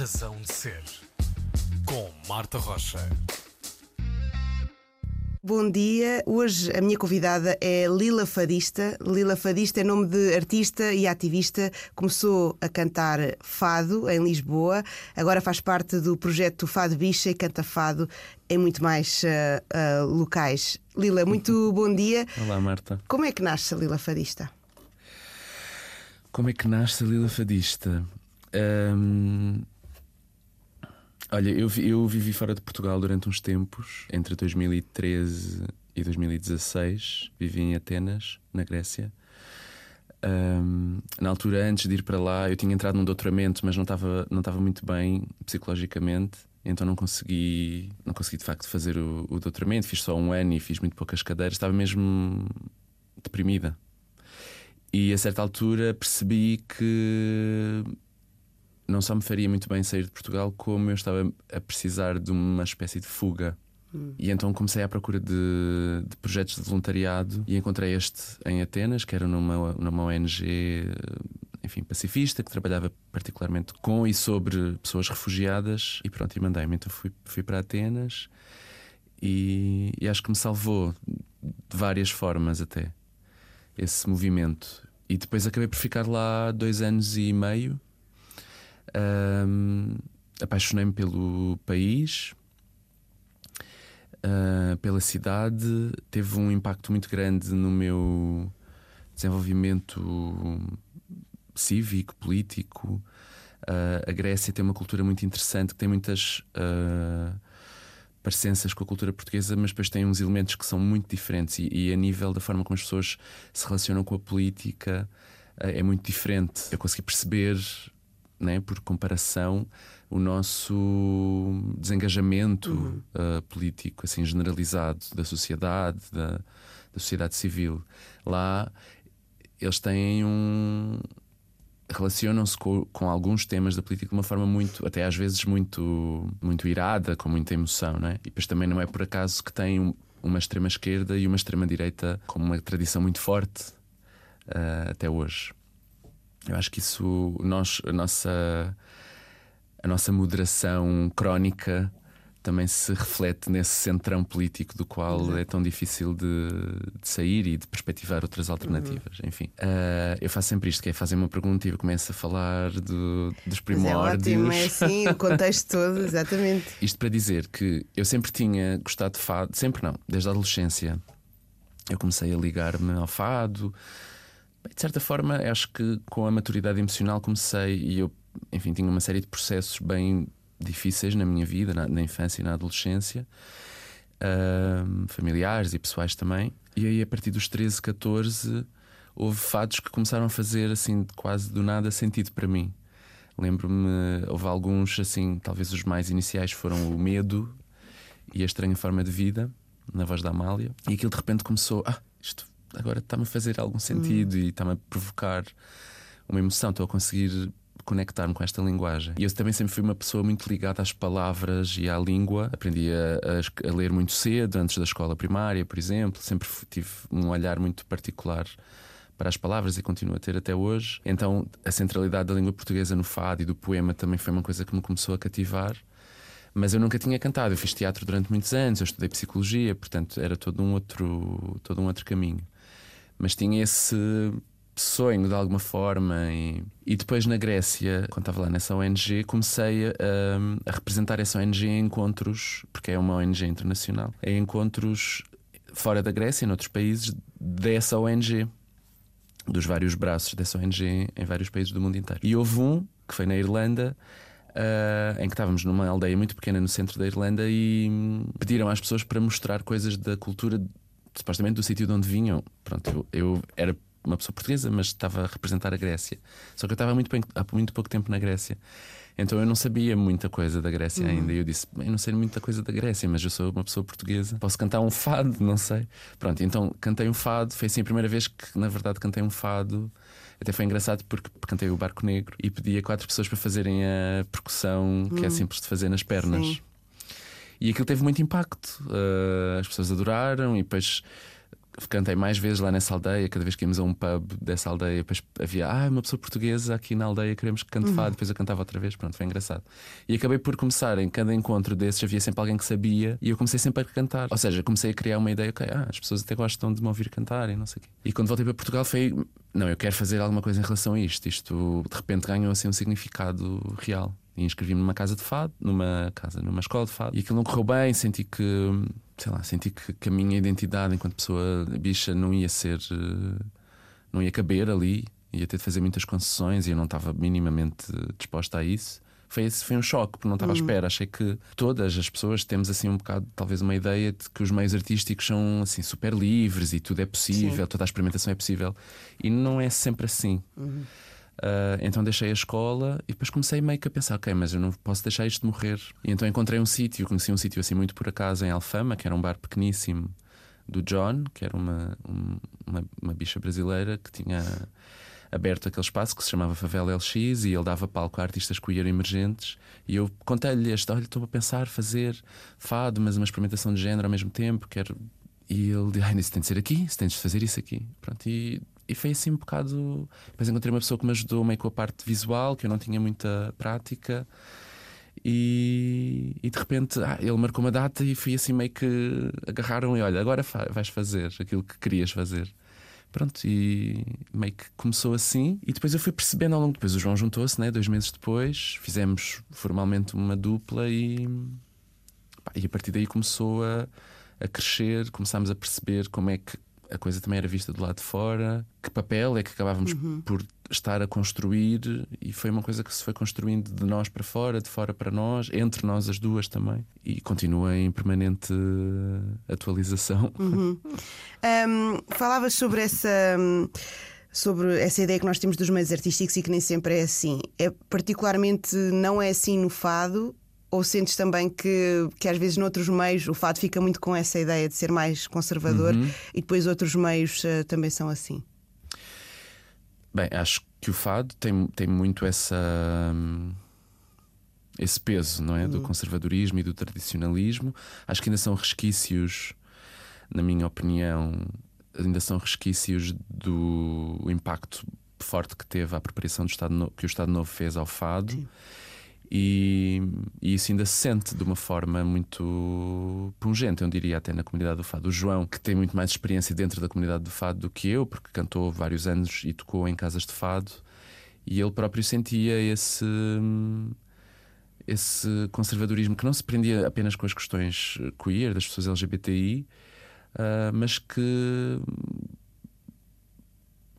razão de ser. Com Marta Rocha. Bom dia. Hoje a minha convidada é Lila Fadista. Lila Fadista é nome de artista e ativista. Começou a cantar fado em Lisboa. Agora faz parte do projeto Fado Bicha e canta fado em muito mais uh, uh, locais. Lila, muito bom dia. Olá, Marta. Como é que nasce a Lila Fadista? Como é que nasce a Lila Fadista? Um... Olha, eu, eu vivi fora de Portugal durante uns tempos, entre 2013 e 2016. Vivi em Atenas, na Grécia. Um, na altura, antes de ir para lá, eu tinha entrado num doutoramento, mas não estava não estava muito bem psicologicamente, então não consegui, não consegui de facto fazer o, o doutoramento. Fiz só um ano e fiz muito poucas cadeiras, estava mesmo deprimida. E a certa altura percebi que não só me faria muito bem sair de Portugal, como eu estava a precisar de uma espécie de fuga. Hum. E então comecei à procura de, de, projetos de voluntariado e encontrei este em Atenas, que era numa, numa ONG enfim, pacifista, que trabalhava particularmente com e sobre pessoas refugiadas. E pronto, e mandei-me. Então fui, fui para Atenas e, e acho que me salvou de várias formas até esse movimento. E depois acabei por ficar lá dois anos e meio um, Apaixonei-me pelo país, uh, pela cidade, teve um impacto muito grande no meu desenvolvimento cívico, político. Uh, a Grécia tem uma cultura muito interessante que tem muitas uh, parecenças com a cultura portuguesa, mas depois tem uns elementos que são muito diferentes e, e a nível da forma como as pessoas se relacionam com a política uh, é muito diferente. Eu consegui perceber né, por comparação, o nosso desengajamento uhum. uh, político assim generalizado da sociedade, da, da sociedade civil. Lá eles têm um relacionam-se com, com, alguns temas da política de uma forma muito, até às vezes muito, muito irada, com muita emoção, não é? E depois também não é por acaso que tem um, uma extrema esquerda e uma extrema direita com uma tradição muito forte uh, até hoje. Eu acho que isso, nós, a nossa, a nossa moderação crónica também se reflete nesse centrão político do qual uhum. é tão difícil de, de, sair e de perspectivar outras alternativas. Uhum. Enfim, uh, eu faço sempre isto: que é fazer uma pergunta e eu começo a falar do, dos primórdios. Mas é ótimo, é assim, o contexto todo, exatamente. Isto para dizer que eu sempre tinha gostado de fado, sempre não, desde a adolescência. Eu comecei a ligar-me ao fado, de certa forma, acho que com a maturidade emocional comecei e eu, enfim, tinha uma série de processos bem difíceis na minha vida, na, na infância e na adolescência, uh, familiares e pessoais também. E aí, a partir dos 13, 14, houve fatos que começaram a fazer assim, quase do nada sentido para mim. Lembro-me, houve alguns, assim, talvez os mais iniciais foram o medo e a estranha forma de vida, na voz da Amália. E aquilo de repente começou, ah, agora está-me a fazer algum sentido hum. e está-me a provocar uma emoção, estou a conseguir conectar-me com esta linguagem. E eu também sempre fui uma pessoa muito ligada às palavras e à língua. Aprendi a, a, a ler muito cedo, antes da escola primária, por exemplo. Sempre tive um olhar muito particular para as palavras e continuo a ter até hoje. Então, a centralidade da língua portuguesa no fado e do poema também foi uma coisa que me começou a cativar. Mas eu nunca tinha cantado. Eu fiz teatro durante muitos anos, eu estudei psicologia, portanto, era todo um outro, todo um outro caminho mas tinha esse sonho de alguma forma. E, e depois na Grécia, quando estava lá nessa ONG, comecei a, a, representar essa ONG em encontros, porque é uma ONG internacional, em encontros fora da Grécia, em outros países, dessa ONG, dos vários braços dessa ONG em vários países do mundo inteiro. E houve um, que foi na Irlanda. Uh, em que estávamos numa aldeia muito pequena no centro da Irlanda e pediram às pessoas para mostrar coisas da cultura supostamente do sítio de onde vinham. Pronto, eu, eu, era uma pessoa portuguesa, mas estava a representar a Grécia. Só que eu estava há muito, há muito pouco tempo na Grécia. Então eu não sabia muita coisa da Grécia uhum. ainda. E eu disse: Eu não sei muita coisa da Grécia, mas eu sou uma pessoa portuguesa. Posso cantar um fado, não sei. Pronto, então cantei um fado. Foi assim a primeira vez que, na verdade, cantei um fado. Até foi engraçado porque cantei o Barco Negro e pedi a quatro pessoas para fazerem a percussão, que é uhum. simples de fazer nas pernas. Sim. E aquilo teve muito impacto. Uh, as pessoas adoraram e depois cantei mais vezes lá nessa aldeia, cada vez que íamos a um pub dessa aldeia, depois havia ah, uma pessoa portuguesa aqui na aldeia, queremos que cante Uhum. fado, depois eu cantava outra vez, pronto, foi engraçado. E acabei por começar em cada encontro desses, havia sempre alguém que sabia e eu comecei sempre a cantar. Ou seja, comecei a criar uma ideia, ok, ah, as pessoas até gostam de me ouvir cantar e não sei o quê. E quando voltei para Portugal foi, não, eu quero fazer alguma coisa em relação a isto. Isto de repente ganhou assim um significado real. Inscrevi-me numa casa de fado, numa casa, numa escola de fado, e aquilo não correu bem, senti que sei lá, senti que, que a minha identidade enquanto pessoa bicha não ia ser. eh, não ia caber ali, ia ter de fazer muitas concessões e eu não estava minimamente disposta a isso. Foi, esse, foi um choque, porque não estava à espera. Achei que todas as pessoas temos assim um bocado, talvez, uma ideia de que os meios artísticos são assim super livres e tudo é possível, toda a experimentação é possível. E não é sempre assim. Uh, então deixei a escola e depois comecei meio que a pensar: ok, mas eu não posso deixar isto morrer. E então encontrei um sítio, conheci um sítio assim muito por acaso em Alfama, que era um bar pequeníssimo do John, que era uma, um- uma, uma bicha brasileira que tinha aberto aquele espaço que se chamava Favela LX e ele dava palco a artistas queer emergentes. E eu contei-lhe este: olha, estou a pensar fazer fado, mas uma experimentação de género ao mesmo tempo, quero. E ele disse: ah, isso tem de ser aqui, isso tens de fazer isso aqui. Pronto, e, e foi assim um bocado. Depois encontrei uma pessoa que me ajudou meio com a parte visual, que eu não tinha muita prática. E, e de repente ah, ele marcou uma data e fui assim meio que agarraram e olha, agora fa- vais fazer aquilo que querias fazer. Pronto, e meio que começou assim. E depois eu fui percebendo ao longo. Depois o João juntou-se, né? Dois meses depois, fizemos formalmente uma dupla e, pá, e a partir daí começou a, a crescer. Começámos a perceber como é que a coisa também era vista do lado de fora, que papel é que acabávamos por estar a construir, e foi uma coisa que se foi construindo de nós para fora, de fora para nós, entre nós as duas também, e continua em permanente eh, atualização. Hum, falavas sobre essa. hum, Sobre essa ideia que nós temos dos meios artísticos e que nem sempre é assim. É particularmente não é assim no fado? Ou sentes também que, que às vezes noutros meios o fado fica muito com essa ideia de ser mais conservador e depois outros meios eh, também são assim? Bem, acho que o fado tem, tem muito essa. hum, Esse peso, não é? Do conservadorismo e do tradicionalismo. Acho que ainda são resquícios, na minha opinião, ainda são resquícios do impacto forte que teve a apropriação do Estado No- que o Estado Novo fez ao fado. E, e isso ainda se sente de uma forma muito pungente, eu diria até na comunidade do fado. O João, que tem muito mais experiência dentro da comunidade do fado do que eu, porque cantou vários anos e tocou em casas de fado, e ele próprio sentia esse esse conservadorismo que não se prendia apenas com as questões queer das pessoas LGBTI, ah, mas que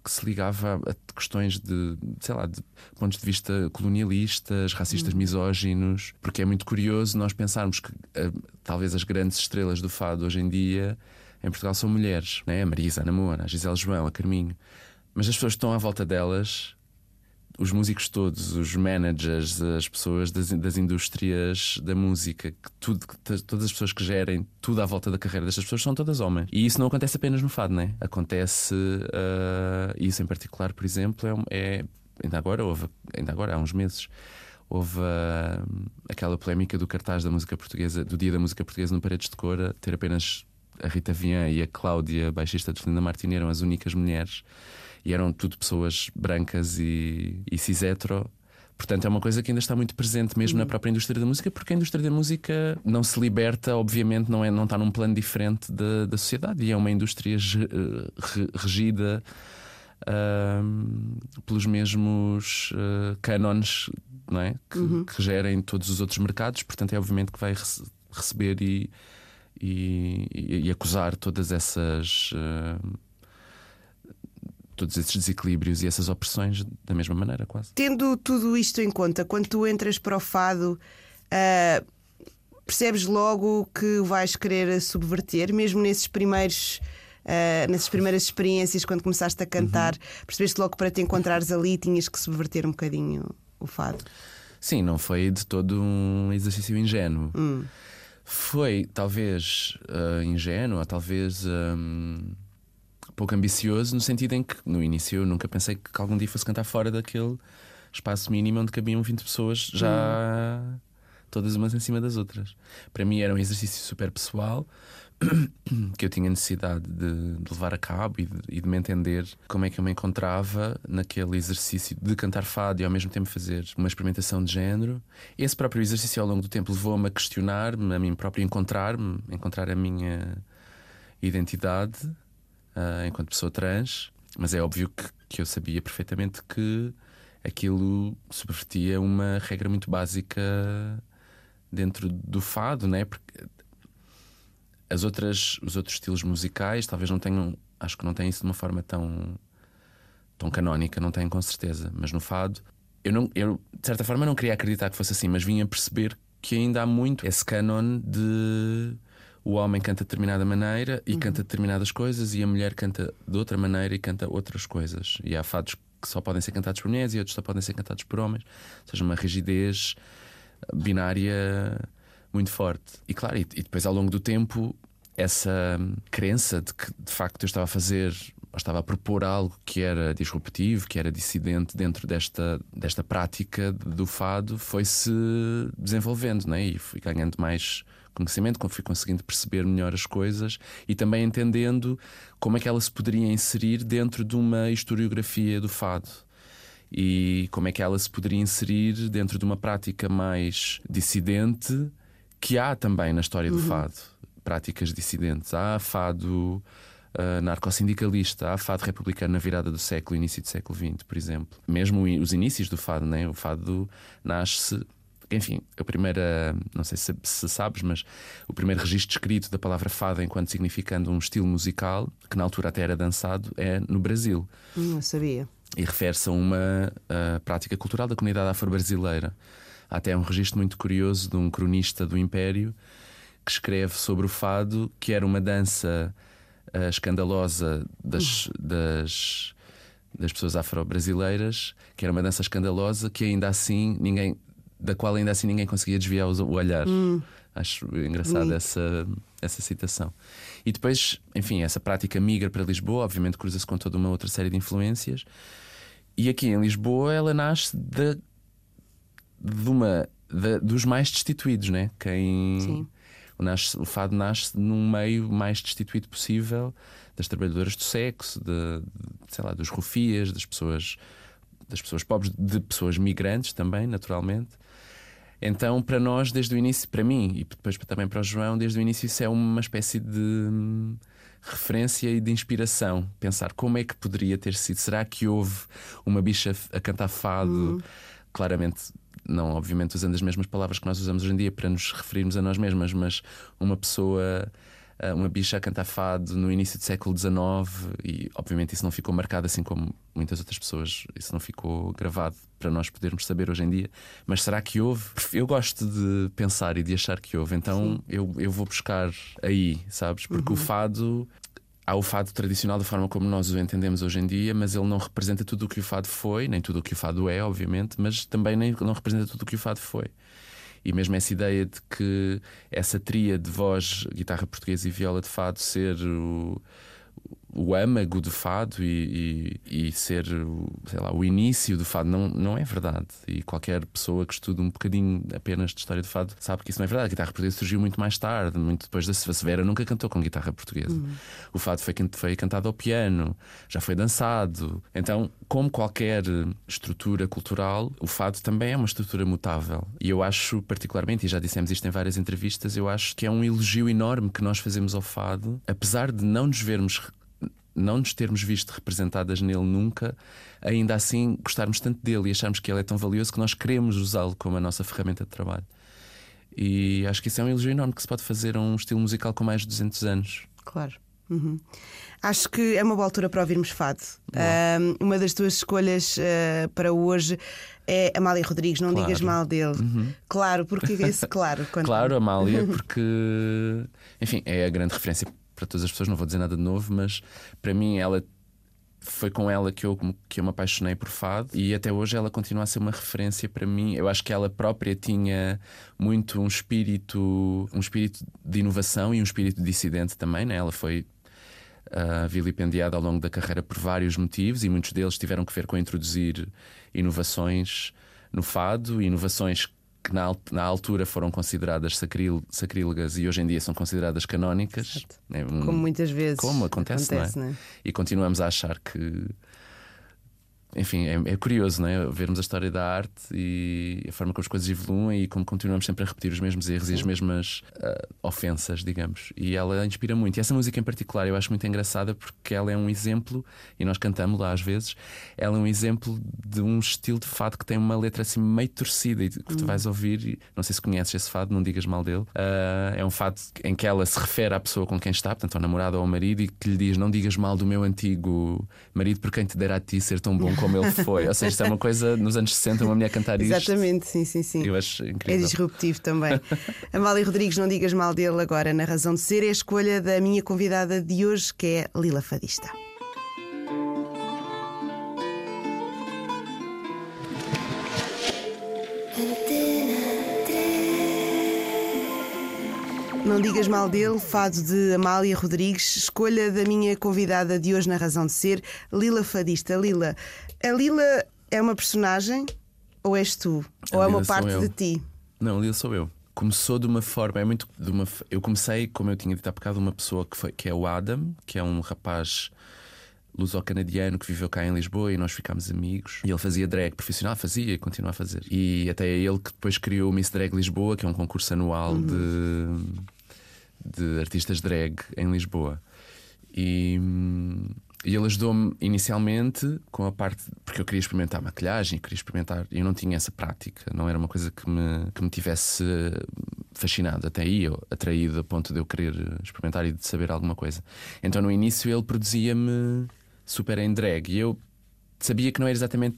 que se ligava a questões de, sei lá, de pontos de vista colonialistas, racistas, misóginos, porque é muito curioso nós pensarmos que ah, talvez as grandes estrelas do fado hoje em dia em Portugal são mulheres, né? a Marisa, a Ana Moura, a Gisele João, a Carminho, mas as pessoas que estão à volta delas os músicos todos, os managers, as pessoas das, das indústrias da música, que tudo, que todas as pessoas que gerem tudo à volta da carreira destas pessoas são todas homens. E isso não acontece apenas no fado, né? Acontece, ah, isso em particular, por exemplo, é, é- ainda agora houve, ainda agora há uns meses. Houve ah, aquela polémica do cartaz da música portuguesa, do Dia da Música Portuguesa no Paredes de Cora, ter apenas a Rita Vian e a Cláudia, baixista de Fernanda Martini, eram as únicas mulheres e eram tudo pessoas brancas e, e cis-hetero. Portanto, é uma coisa que ainda está muito presente mesmo na própria indústria da música, porque a indústria da música não se liberta, obviamente, não, é, não está num plano diferente da, da sociedade e é uma indústria eh, re- regida ahm, pelos mesmos eh, cânones não é? que, que gerem todos os outros mercados. Portanto, é obviamente que vai rece- receber e, e, e- acusar todas essas. ahm, todos esses desequilíbrios e essas opressões da mesma maneira, quase. Tendo tudo isto em conta, quando tu entras para o fado, ah, percebes logo que vais querer subverter, mesmo nesses primeiros. ah, nessas primeiras experiências, quando começaste a cantar, percebeste logo que para te encontrares ali tinhas que subverter um bocadinho o fado. Sim, não foi de todo um exercício ingênuo. Hum. Foi talvez ah, ingênuo, ou talvez hum, pouco ambicioso, no sentido em que no início eu nunca pensei que algum dia fosse cantar fora daquele espaço mínimo onde cabiam 20 pessoas, já todas umas em cima das outras. Para mim era um exercício super pessoal, que eu tinha necessidade de, de levar a cabo e de, e de, me entender como é que eu me encontrava naquele exercício de cantar fado e ao mesmo tempo fazer uma experimentação de género. Esse próprio exercício ao longo do tempo levou-me a questionar-me, a mim próprio, encontrar-me, encontrar a minha identidade uh, enquanto pessoa trans. Mas é óbvio que, que eu sabia perfeitamente que aquilo subvertia uma regra muito básica dentro do fado, né? Porque as outras, os outros estilos musicais talvez não tenham, acho que não têm isso de uma forma tão tão canónica, não têm com certeza, mas no fado eu não, eu de certa forma não queria acreditar que fosse assim, mas vinha perceber que ainda há muito esse canon de o homem canta de determinada maneira e uhum. canta determinadas coisas e a mulher canta de outra maneira e canta outras coisas. E há fados que só podem ser cantados por mulheres e outros só podem ser cantados por homens. Ou seja, uma rigidez binária muito forte. E claro, e, e depois ao longo do tempo, essa crença de que de facto eu estava a fazer estava a propor algo que era disruptivo, que era dissidente dentro desta, desta prática do fado, foi-se desenvolvendo né? e fui ganhando mais conhecimento, fui conseguindo perceber melhor as coisas e também entendendo como é que ela se poderia inserir dentro de uma historiografia do fado e como é que ela se poderia inserir dentro de uma prática mais dissidente que há também na história do uhum. fado. Práticas dissidentes. Há fado uh, narcossindicalista, há fado republicano na virada do século, início do século XX, por exemplo. Mesmo os inícios do fado, né? o fado nasce enfim, a primeira, não sei se, se, sabes, mas o primeiro registro escrito da palavra fado enquanto significando um estilo musical, que na altura até era dançado, é no Brasil. Não sabia. E refere-se a uma a prática cultural da comunidade afro-brasileira. Há até um registro muito curioso de um cronista do Império que escreve sobre o fado, que era uma dança uh, escandalosa das, das, das pessoas afro-brasileiras, que era uma dança escandalosa que ainda assim ninguém da qual ainda assim ninguém conseguia desviar o olhar. Hum. Acho engraçada essa, essa citação. E depois, enfim, essa prática migra para Lisboa, obviamente cruza-se com toda uma outra série de influências. E aqui em Lisboa ela nasce de, de uma de, dos mais destituídos, né? Quem Sim. O, nasce, o fado nasce num meio mais destituído possível das trabalhadoras do sexo, de, de sei lá, dos rufias, das pessoas das pessoas pobres, de pessoas migrantes também, naturalmente. Então, para nós, desde o início, para mim e depois também para o João, desde o início, isso é uma espécie de hum, referência e de inspiração. Pensar como é que poderia ter sido. Será que houve uma bicha a cantar fado? Uhum. Claramente, não, obviamente, usando as mesmas palavras que nós usamos hoje em dia para nos referirmos a nós mesmas, mas uma pessoa uma bicha a cantar fado no início do século XIX e obviamente isso não ficou marcado assim como muitas outras pessoas, isso não ficou gravado para nós podermos saber hoje em dia. Mas será que houve? Eu gosto de pensar e de achar que houve, então eu, eu vou buscar aí, sabes? Porque uhum. o fado há o fado tradicional da forma como nós o entendemos hoje em dia, mas ele não representa tudo o que o fado foi, nem tudo o que o fado é, obviamente, mas também nem, não representa tudo o que o fado foi. E mesmo essa ideia de que essa tria de voz, guitarra portuguesa e viola de fado ser o, o âmago do fado e, e, e, ser sei lá, o início do fado não, não é verdade. E qualquer pessoa que estude um bocadinho apenas de história do fado sabe que isso não é verdade. A guitarra portuguesa surgiu muito mais tarde, muito depois da Severa nunca cantou com guitarra portuguesa. Uhum. O fado foi, foi cantado ao piano, já foi dançado. Então, como qualquer estrutura cultural, o fado também é uma estrutura mutável. E eu acho, particularmente, e já dissemos isto em várias entrevistas, eu acho que é um elogio enorme que nós fazemos ao fado, apesar de não nos vermos não nos termos visto representadas nele nunca, ainda assim gostarmos tanto dele e acharmos que ele é tão valioso que nós queremos usá-lo como a nossa ferramenta de trabalho. E acho que isso é um elogio enorme que se pode fazer a um estilo musical com mais de 200 anos. Claro. Uhum. Acho que é uma boa altura para ouvirmos fado. uma das tuas escolhas uh, para hoje é Amália Rodrigues. Não claro. digas mal dele. Uhum. Claro, porque esse claro. Quando... Claro, Amália, porque enfim, é a grande referência para todas as pessoas, não vou dizer nada de novo, mas para mim ela foi com ela que eu, que eu me apaixonei por fado e até hoje ela continua a ser uma referência para mim. Eu acho que ela própria tinha muito um espírito, um espírito de inovação e um espírito dissidente também. Né? Ela foi uh, vilipendiada ao longo da carreira por vários motivos e muitos deles tiveram que ver com introduzir inovações no fado, inovações que na, na altura foram consideradas sacríl, sacrílegas e hoje em dia são consideradas canónicas. Né? Como muitas vezes. Como acontece, acontece não é? Não é? E continuamos a achar que enfim, é, é, curioso não é? vermos a história da arte e a forma como as coisas evoluem e como continuamos sempre a repetir os mesmos erros Sim. e as mesmas uh, ofensas, digamos. E ela inspira muito. E essa música em particular eu acho muito engraçada porque ela é um exemplo, e nós cantamos lá às vezes, ela é um exemplo de um estilo de fado que tem uma letra assim meio torcida e que tu hum. vais ouvir. Não sei se conheces esse fado, não digas mal dele. Uh, é um fado em que ela se refere à pessoa com quem está, portanto, ao namorado ou ao marido, e que lhe diz: Não digas mal do meu antigo marido, por quem te dera a ti ser tão bom como ele foi. Ou seja, isto é uma coisa nos anos 60, uma mulher cantar isto. Exatamente, sim, sim, sim. Eu acho incrível. É disruptivo também. Amália Rodrigues, não digas mal dele agora, na razão de ser, é a escolha da minha convidada de hoje, que é Lila Fadista. Não digas mal dele, fado de Amália Rodrigues, escolha da minha convidada de hoje na Razão de Ser, Lila Fadista. Lila, a Lila é uma personagem ou és tu? A ou é uma parte de ti? Não, a Lila sou eu. Começou de uma forma, é muito de uma. Eu comecei, como eu tinha dito há bocado, uma pessoa que, foi, que é o Adam, que é um rapaz luso-canadiano que viveu cá em Lisboa e nós ficámos amigos. E ele fazia drag profissional, fazia e continua a fazer. E até é ele que depois criou o Miss Drag Lisboa, que é um concurso anual uhum. de de artistas drag em Lisboa. E, e ele ajudou-me inicialmente com a parte. Porque eu queria experimentar maquilhagem, queria experimentar. Eu não tinha essa prática, não era uma coisa que me, que me tivesse fascinado até aí, ou atraído a ponto de eu querer experimentar e de saber alguma coisa. Então no início ele produzia-me super em drag e eu sabia que não era exatamente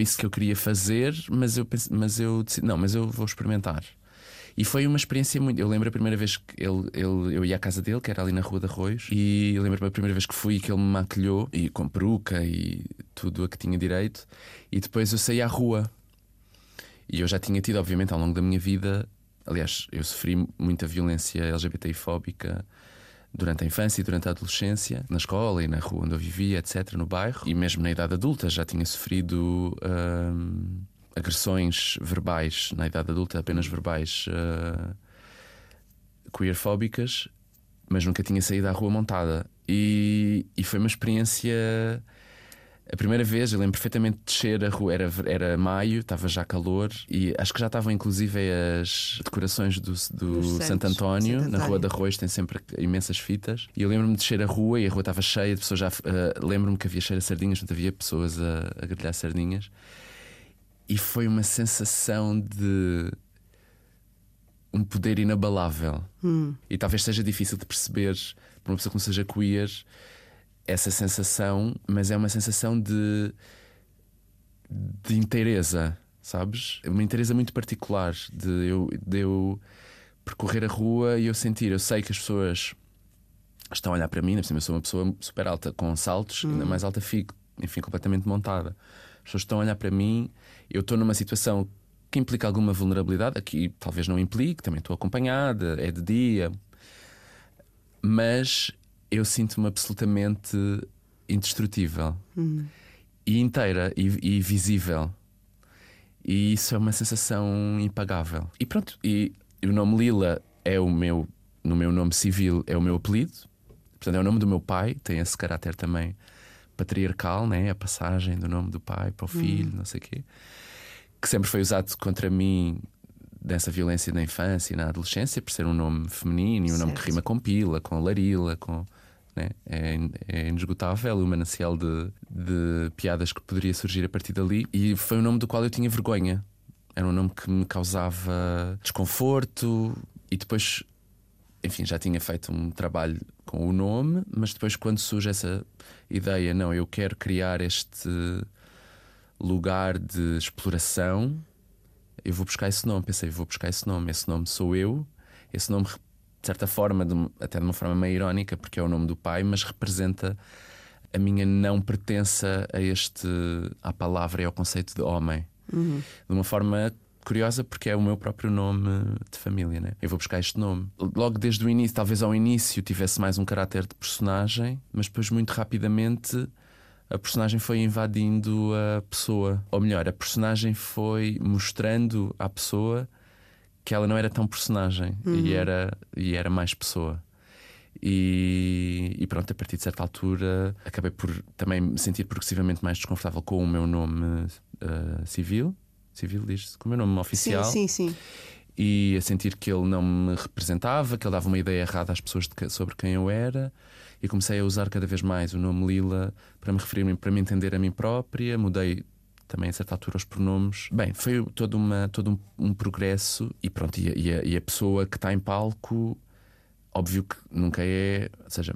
isso que eu queria fazer, mas eu, pense, mas eu decidi, não, mas eu vou experimentar. E foi uma experiência muito. Eu lembro a primeira vez que ele, ele, eu ia à casa dele, que era ali na Rua de Arroios, e lembro-me a primeira vez que fui que ele me maquilhou, e com peruca e tudo a que tinha direito, e depois eu saí à rua. E eu já tinha tido, obviamente, ao longo da minha vida, aliás, eu sofri muita violência LGBTI-fóbica durante a infância e durante a adolescência, na escola e na rua onde eu vivia, etc., no bairro, e mesmo na idade adulta já tinha sofrido. Hum, agressões verbais na idade adulta, apenas verbais uh, queerfóbicas, mas nunca tinha saído à rua montada. E, e foi uma experiência. A primeira vez, eu lembro perfeitamente de descer a rua, era, era maio, estava já calor e acho que já estavam inclusive as decorações do, do Santo, António, Santo na Rua de Arroz, tem sempre imensas fitas. E eu lembro-me de descer a rua e a rua estava cheia de pessoas já. Uh, lembro-me que havia cheia de sardinhas, portanto havia pessoas a, a grelhar sardinhas. E foi uma sensação de um poder inabalável. Hum. E talvez seja difícil de perceber para uma pessoa que não seja queer essa sensação, mas é uma sensação de, de inteireza, sabes? Uma inteireza muito particular de eu, de eu percorrer a rua e eu sentir, eu sei que as pessoas estão a olhar para mim, eu sou uma pessoa super alta, com saltos, hum. ainda mais alta fico, enfim, completamente montada. As pessoas estão a olhar para mim eu estou numa situação que implica alguma vulnerabilidade, aqui talvez não implique, também estou acompanhada, é de dia, mas eu sinto-me absolutamente indestrutível hum. e inteira e, e, visível. E isso é uma sensação impagável. E pronto, e, o nome Lila é o meu, no meu nome civil, é o meu apelido, portanto é o nome do meu pai, tem esse caráter também patriarcal, né? a passagem do nome do pai para o filho, hum. não sei o quê que sempre foi usado contra mim dessa violência na infância e na adolescência, por ser um nome feminino e um nome que rima com pila, com larila, com. Né? É, é inesgotável o manancial de, de piadas que poderia surgir a partir dali. E foi um nome do qual eu tinha vergonha. Era um nome que me causava desconforto e depois, enfim, já tinha feito um trabalho com o nome, mas depois, quando surge essa ideia, não, eu quero criar este lugar de exploração, eu vou buscar esse nome. Pensei, vou buscar esse nome. Esse nome sou eu. Esse nome, de certa forma, de, até de uma forma meio irónica, porque é o nome do pai, mas representa a minha não pertença a este à palavra e ao conceito de homem. Uhum. De uma forma curiosa, porque é o meu próprio nome de família, né? Eu vou buscar este nome. Logo desde o início, talvez ao início tivesse mais um caráter de personagem, mas depois muito rapidamente a personagem foi invadindo a pessoa. Ou melhor, a personagem foi mostrando à pessoa que ela não era tão personagem e, era, e era mais pessoa. E, e pronto, a partir de certa altura acabei por também me sentir progressivamente mais desconfortável com o meu nome uh, civil. Civil diz-se, com o meu nome oficial. Sim, sim, sim. E a sentir que ele não me representava, que ele dava uma ideia errada às pessoas de sobre quem eu era. E comecei a usar cada vez mais o nome Lila para me referir, para me entender a mim própria. Mudei também a certa altura os pronomes. Bem, foi todo, uma, todo um, um progresso e pronto, e a, e a- e a pessoa que está em palco, óbvio que nunca é, ou seja,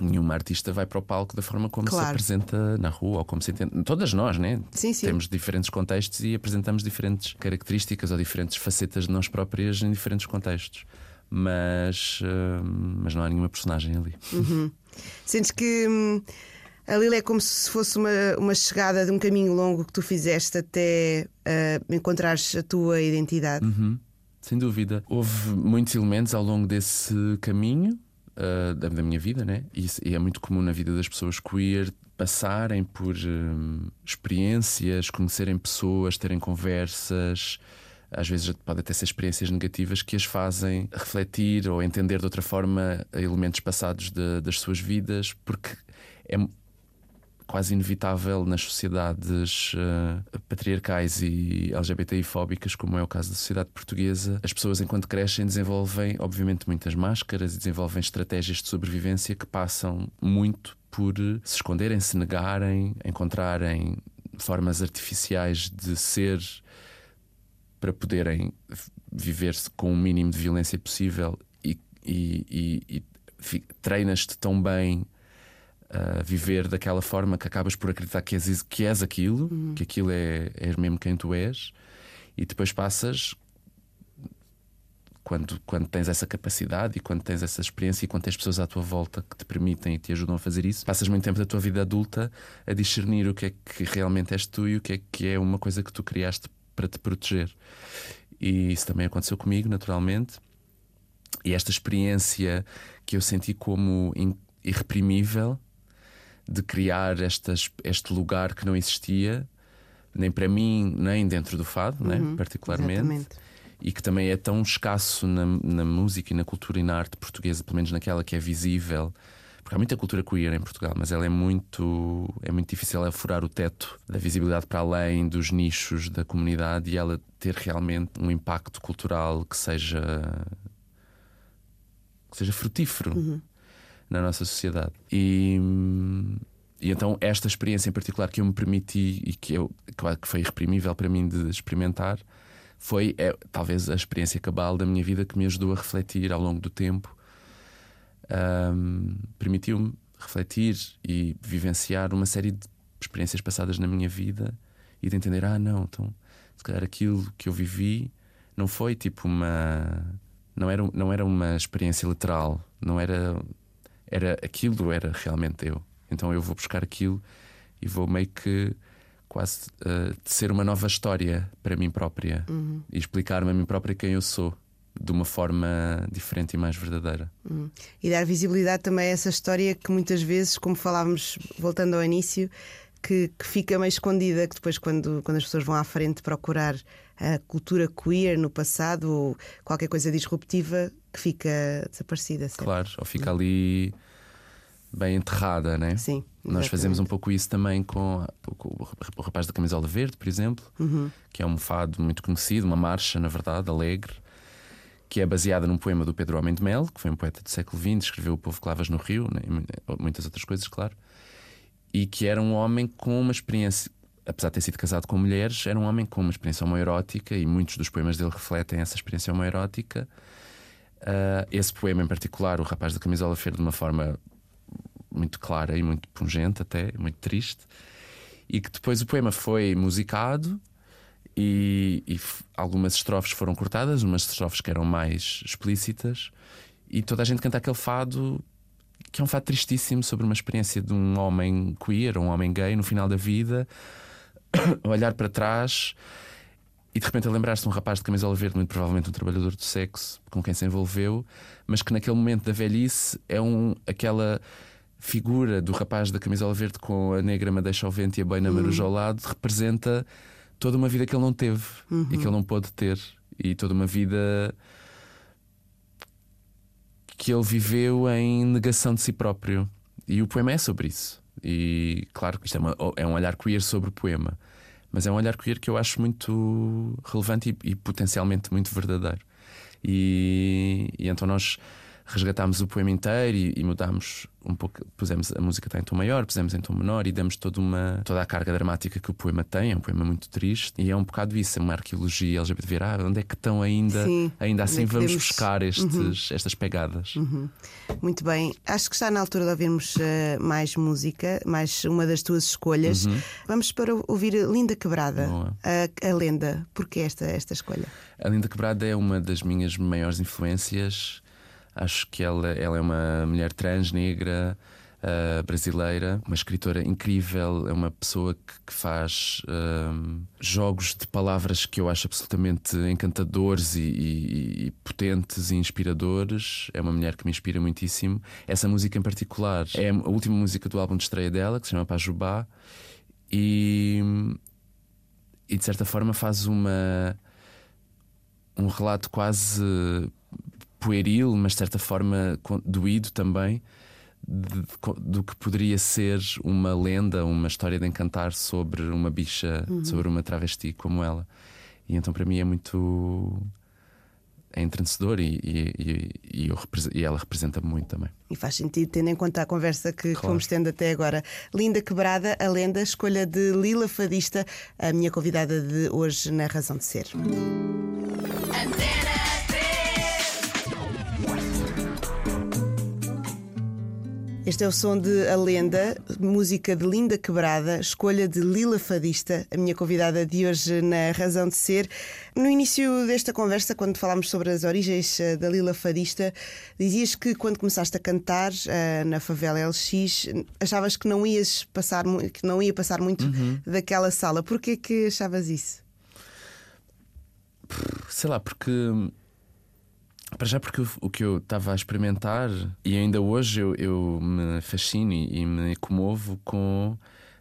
nenhuma artista vai para o palco da forma como se Claro. apresenta na rua ou como se entende. Todas nós, né? Sim, sim. Temos diferentes contextos e apresentamos diferentes características ou diferentes facetas de nós próprias em diferentes contextos. Mas, hum, mas não há nenhuma personagem ali. Sentes que hum, a Lila é como se fosse uma, uma chegada de um caminho longo que tu fizeste até ah, encontrares a tua identidade. Uhum, sem dúvida. Houve muitos elementos ao longo desse caminho ah, da, da minha vida, né? E, e é muito comum na vida das pessoas queer passarem por hum, experiências, conhecerem pessoas, terem conversas. Às vezes pode até ser experiências negativas que as fazem refletir ou entender de outra forma elementos passados de- das suas vidas, porque é quase inevitável nas sociedades eh, patriarcais e LGBTI-fóbicas, como é o caso da sociedade portuguesa, as pessoas, enquanto crescem, desenvolvem, obviamente, muitas máscaras e desenvolvem estratégias de sobrevivência que passam muito por eh, se esconderem, se negarem, encontrarem formas artificiais de ser para poderem viver-se com o mínimo de violência possível e, e, e- e treinas-te tão bem a viver daquela forma que acabas por acreditar que és, que és aquilo, que aquilo é, é mesmo quem tu és, e depois passas. Quando, quando tens essa capacidade e quando tens essa experiência e quando tens pessoas à tua volta que te permitem e te ajudam a fazer isso, passas muito tempo da tua vida adulta a discernir o que é que realmente és tu e o que é que é uma coisa que tu criaste para te proteger. E isso também aconteceu comigo, naturalmente. E esta experiência que eu senti como irreprimível de criar estas, este lugar que não existia, nem para mim, nem dentro do fado, né, particularmente. Exatamente. E que também é tão escasso na, na música e na cultura e na arte portuguesa, pelo menos naquela que é visível. Porque há muita cultura queer em Portugal, mas ela é muito, é muito difícil ela furar o teto da visibilidade para além dos nichos da comunidade e ela ter realmente um impacto cultural que seja que seja frutífero na nossa sociedade. E, e então esta experiência em particular que eu me permiti e que eu claro que foi irreprimível para mim de experimentar foi é, talvez a experiência cabal da minha vida que me ajudou a refletir ao longo do tempo. Ahm, Permitiu-me refletir e vivenciar uma série de experiências passadas na minha vida e de entender: ah, não, então se calhar aquilo que eu vivi não foi tipo uma. Não era, não era uma experiência literal, não era. Era aquilo, era realmente eu. Então eu vou buscar aquilo e vou meio que quase uh, ser uma nova história para mim própria e explicar-me a mim própria quem eu sou de uma forma diferente e mais verdadeira. Hum. E dar visibilidade também a essa história que muitas vezes, como falávamos voltando ao início, que, que fica meio escondida, que depois, quando, quando as pessoas vão à frente procurar a cultura queer no passado ou qualquer coisa disruptiva, que fica desaparecida. certo? Claro, ou fica ali bem enterrada, né? Sim. Nós fazemos um exatamente. pouco isso também com, o rap- o rapaz da camisola verde, por exemplo, Uhum. que é um fado muito conhecido, uma marcha, na verdade, alegre, que é baseada num poema do Pedro Homem de Mel, que foi um poeta do século XX, escreveu O Povo que Lavas no Rio, né, mu- muitas outras coisas, claro, e que era um homem com uma experiência, apesar de ter sido casado com mulheres, era um homem com uma experiência homoerótica, e muitos dos poemas dele refletem essa experiência homoerótica. Ah, esse poema em particular, O Rapaz da Camisola Verde, de uma forma muito clara e muito pungente, até, muito triste, e que depois o poema foi musicado e, e algumas estrofes foram cortadas, umas estrofes que eram mais explícitas, e toda a gente canta aquele fado que é um fado tristíssimo sobre uma experiência de um homem queer, um homem gay no final da vida, olhar para trás e de repente a lembrar-se de um rapaz de camisola verde, muito provavelmente um trabalhador do sexo com quem se envolveu, mas que naquele momento da velhice é um, aquela figura do rapaz da camisola verde com a negra madeixa ao vento e a boina maruja ao lado representa toda uma vida que ele não teve e que ele não pôde ter e toda uma vida que ele viveu em negação de si próprio. E o poema é sobre isso. E claro que isto é, uma, é um olhar queer sobre o poema, mas é um olhar queer que eu acho muito relevante e, e potencialmente muito verdadeiro. E, e então nós resgatámos o poema inteiro e, e mudámos um pouco, pusemos a música está em tom maior, pusemos em tom menor e damos toda, uma, toda a carga dramática que o poema tem. É um poema muito triste e é um bocado isso, é uma arqueologia LGBT. Ah, onde é que estão ainda? Sim, ainda assim é vamos podemos- buscar estes, Uhum. estas pegadas. Muito bem, acho que está na altura de ouvirmos eh, mais música, mais uma das tuas escolhas. Vamos para ouvir Linda Quebrada, a, a lenda. Porquê esta, esta escolha? A Linda Quebrada é uma das minhas maiores influências. Acho que ela, ela é uma mulher trans, negra, ah, brasileira, uma escritora incrível, é uma pessoa que, que faz ahm, jogos de palavras que eu acho absolutamente encantadores e, e- e potentes e inspiradores. É uma mulher que me inspira muitíssimo. Essa música em particular é a última música do álbum de estreia dela, que se chama Pajubá, e, e de certa forma faz uma um relato quase pueril, mas de certa forma doído também, de- do que poderia ser uma lenda, uma história de encantar sobre uma bicha, sobre uma travesti como ela. E então para mim é muito. É entrenecedor e, e, e- e eu e ela representa-me muito também. E faz sentido, tendo em conta a conversa que Claro. fomos tendo até agora. Linda Quebrada, a lenda, escolha de Lila Fadista, a minha convidada de hoje na Razão de Ser. Este é o som de A Lenda, música de Linda Quebrada, escolha de Lila Fadista, a minha convidada de hoje na Razão de Ser. No início desta conversa, quando falámos sobre as origens eh, da Lila Fadista, dizias que quando começaste a cantar eh, na favela LX, achavas que não ias passar, que não ia passar muito daquela sala. Porquê que achavas isso? Sei lá, porque. Para já, porque o, que eu estava a experimentar, e ainda hoje eu, eu me fascino e, me comovo com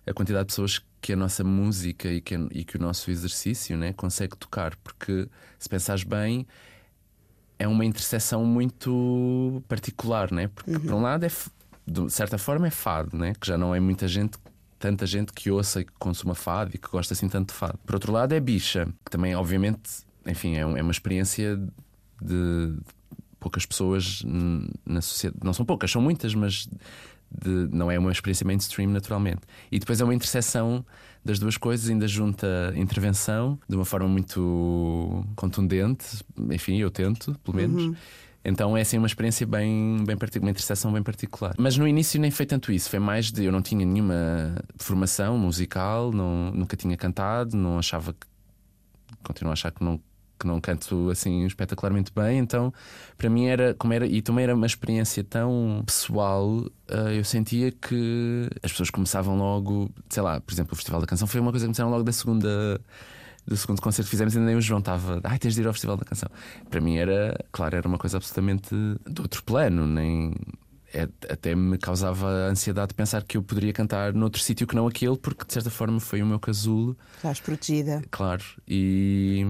a quantidade de pessoas que a nossa música e que, e que o nosso exercício né, consegue tocar. Porque, se pensares bem, é uma interseção muito particular, né? Porque, por um lado, é, de certa forma, é fado, né? Que já não é muita gente. Tanta gente que ouça e que consuma fado e que gosta assim tanto de fado. Por outro lado, é bicha, que também, obviamente, enfim, é, é uma experiência de poucas pessoas na sociedade. Não são poucas, são muitas, mas de- não é uma experiência mainstream, naturalmente. E depois é uma interseção das duas coisas, ainda junta intervenção de uma forma muito contundente. Enfim, eu tento, pelo menos. Então é assim uma experiência bem, bem particular, uma interseção bem particular. Mas no início nem foi tanto isso, foi mais de eu não tinha nenhuma formação musical, não, nunca tinha cantado, não achava que continuo a achar que não que não canto assim espetacularmente bem, então para mim era como era e também era uma experiência tão pessoal, eh, eu sentia que as pessoas começavam logo, sei lá, por exemplo, o Festival da Canção foi uma coisa que começaram logo da segunda do segundo concerto que fizemos, ainda nem o João estava, ai, tens de ir ao Festival da Canção. Para mim era, claro, era uma coisa absolutamente de outro plano, nem é- até me causava ansiedade pensar que eu poderia cantar noutro sítio que não aquele, porque de certa forma foi o meu casulo. Estás protegida. Claro, e,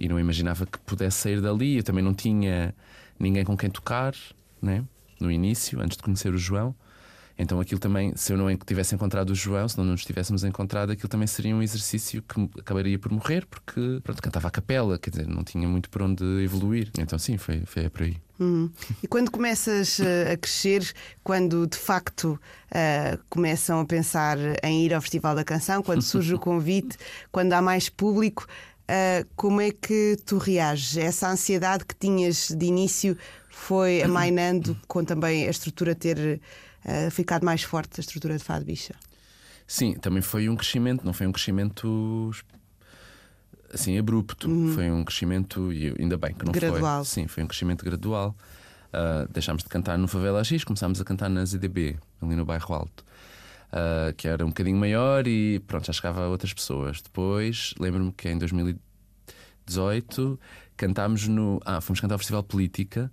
e não imaginava que pudesse sair dali. Eu também não tinha ninguém com quem tocar, né? no início, antes de conhecer o João. Então aquilo também, se eu não tivesse encontrado o João, se não nos tivéssemos encontrado, aquilo também seria um exercício que acabaria por morrer, porque pronto, cantava a capela, quer dizer, não tinha muito por onde evoluir. Então sim, foi, foi por aí. Hum. E quando começas eh, a crescer, quando de facto eh, começam a pensar em ir ao Festival da Canção, quando surge o convite, quando há mais público, eh, como é que tu reages? Essa ansiedade que tinhas de início foi amainando com também a estrutura ter eh, ficado mais forte, a estrutura de Fado Bicha? Sim, também foi um crescimento, não foi um crescimento assim abrupto, foi um crescimento, e ainda bem que não Gradual. foi. Sim, foi um crescimento gradual. Ah, deixámos de cantar no Favela X, começámos a cantar na ZDB, ali no bairro Alto. ah, que era um bocadinho maior e pronto, já chegava a outras pessoas. Depois, lembro-me que em 2018 cantámos no. Ah, fomos cantar ao Festival Política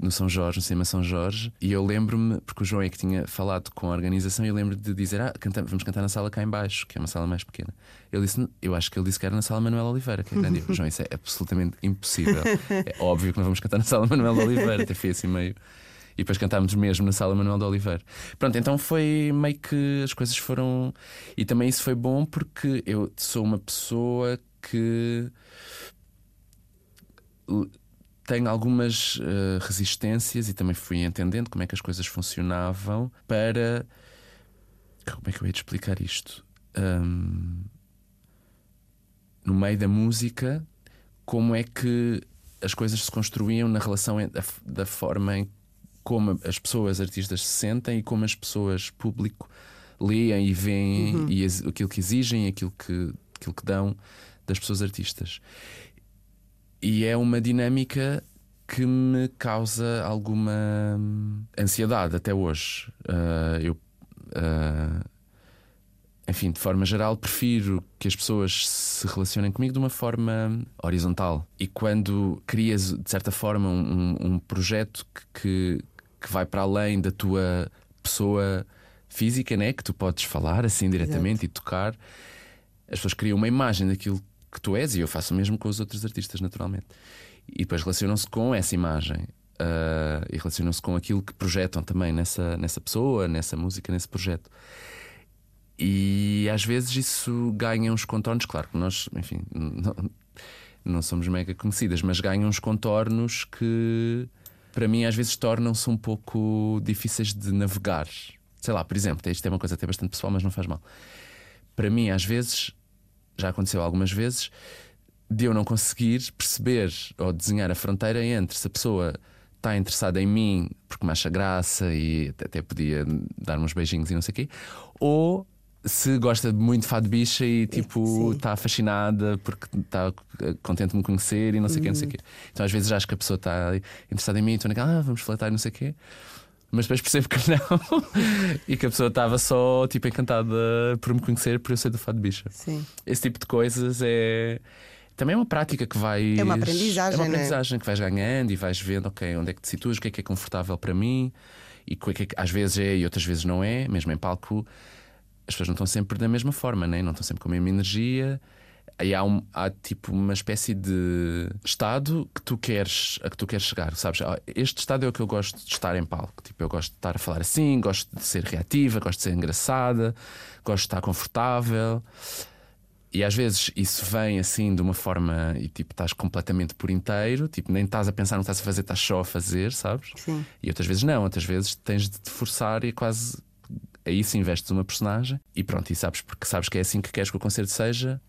no São Jorge, no cinema São Jorge, e eu lembro-me, porque o João é que tinha falado com a organização, e eu lembro de dizer: Ah, canta, vamos cantar na sala cá em baixo, que é uma sala mais pequena. Ele disse, eu acho que ele disse que era na sala Manuel Oliveira, que é grande. Eu, João, isso é absolutamente impossível. É óbvio que não vamos cantar na sala Manuel Oliveira, até foi assim meio. E depois cantámos mesmo na sala Manuel de Oliveira. Pronto, então foi meio que as coisas foram. E também isso foi bom porque eu sou uma pessoa que tenho algumas uh, resistências e também fui entendendo como é que as coisas funcionavam para. Como é que eu ia te explicar isto? Um, no meio da música, como é que as coisas se construíam na relação da, da forma em como as pessoas artistas se sentem e como as pessoas público leem e veem uhum. e aquilo que exigem e aquilo que, aquilo que dão das pessoas artistas. E é uma dinâmica que me causa alguma hum, ansiedade até hoje. Uh, eu, uh, enfim, de forma geral, prefiro que as pessoas se relacionem comigo de uma forma horizontal. E quando crias, de certa forma, um, um projeto que, que, que, vai para além da tua pessoa física, né? que tu podes falar assim diretamente Exato. e tocar, as pessoas criam uma imagem daquilo que tu és, e eu faço o mesmo com os outros artistas, naturalmente. E depois relacionam-se com essa imagem. Uh, e relacionam-se com aquilo que projetam também nessa, nessa pessoa, nessa música, nesse projeto. E às vezes isso ganha uns contornos, claro que nós, enfim, não, não somos mega conhecidas, mas ganha uns contornos que para mim às vezes tornam-se um pouco difíceis de navegar. Sei lá, por exemplo, isto é uma coisa até bastante pessoal, mas não faz mal. Para mim, às vezes, já aconteceu algumas vezes, de eu não conseguir perceber ou desenhar a fronteira entre se a pessoa está interessada em mim porque me acha graça e até podia dar uns beijinhos e não sei o quê, ou se gosta muito de fado bicha e tipo está fascinada porque está contente de me conhecer e não sei o uhum. quê, não sei o quê. Então às vezes acho que a pessoa está interessada em mim e estou naquela, ah, vamos flatar e não sei o quê. Mas depois percebo que não e que a pessoa estava só tipo encantada por me conhecer por eu ser do fado bicha. Sim. Esse tipo de coisas é também é uma prática que vai. É uma aprendizagem. É uma é? aprendizagem é? que vais ganhando e vais vendo, ok, onde é que te situas, o que é que é confortável para mim e o que é que às vezes é e outras vezes não é. Mesmo em palco, as pessoas não estão sempre da mesma forma, né? não estão sempre com a mesma energia. Aí há, um, há tipo uma espécie de estado que tu queres a que tu queres chegar, sabes? Ah, este estado é o que eu gosto de estar em palco. Tipo, eu gosto de estar a falar assim, gosto de ser reativa, gosto de ser engraçada, gosto de estar confortável. E às vezes isso vem assim de uma forma e tipo estás completamente por inteiro, tipo nem estás a pensar, não estás a fazer, estás só a fazer, sabes? Sim. E outras vezes não, outras vezes tens de te forçar e quase aí se investes uma personagem e pronto, e sabes porque sabes que é assim que queres que o concerto seja.